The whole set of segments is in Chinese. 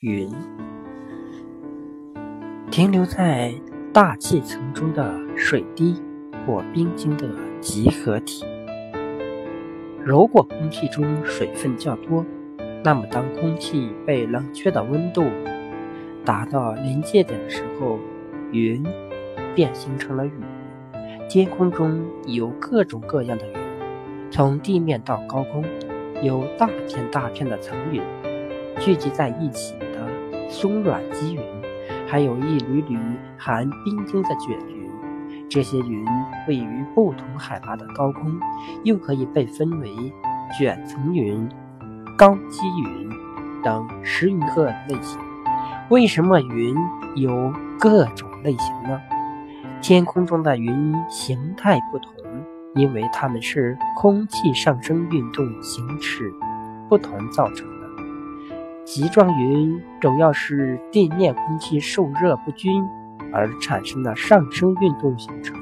云，停留在大气层中的水滴或冰晶的集合体。如果空气中水分较多，那么当空气被冷却的温度达到临界点的时候，云便形成了雨。天空中有各种各样的云，从地面到高空，有大片大片的层云聚集在一起松软积云，还有一缕缕含冰晶的卷云。这些云位于不同海拔的高空，又可以被分为卷层云、高积云等十余个类型。为什么云有各种类型呢？天空中的云形态不同，因为它们是空气上升运动形式不同造成的。棘状云主要是地面空气受热不均而产生的上升运动形成；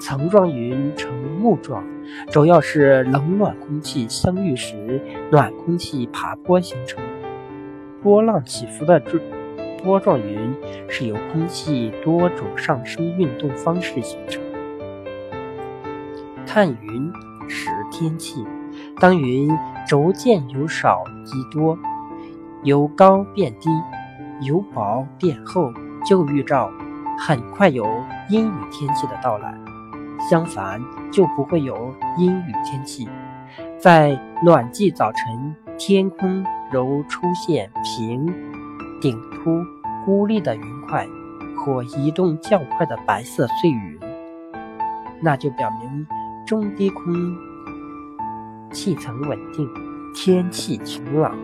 层状云呈雾状，主要是冷暖空气相遇时暖空气爬坡形成。波浪起伏的这。波状云是由空气多种上升运动方式形成。探云识天气，当云逐渐由少及多，由高变低，由薄变厚，就预兆很快有阴雨天气的到来。相反，就不会有阴雨天气。在暖季早晨，天空如出现平。顶突孤立的云块，或移动较快的白色碎云，那就表明中低空气层稳定，天气晴朗。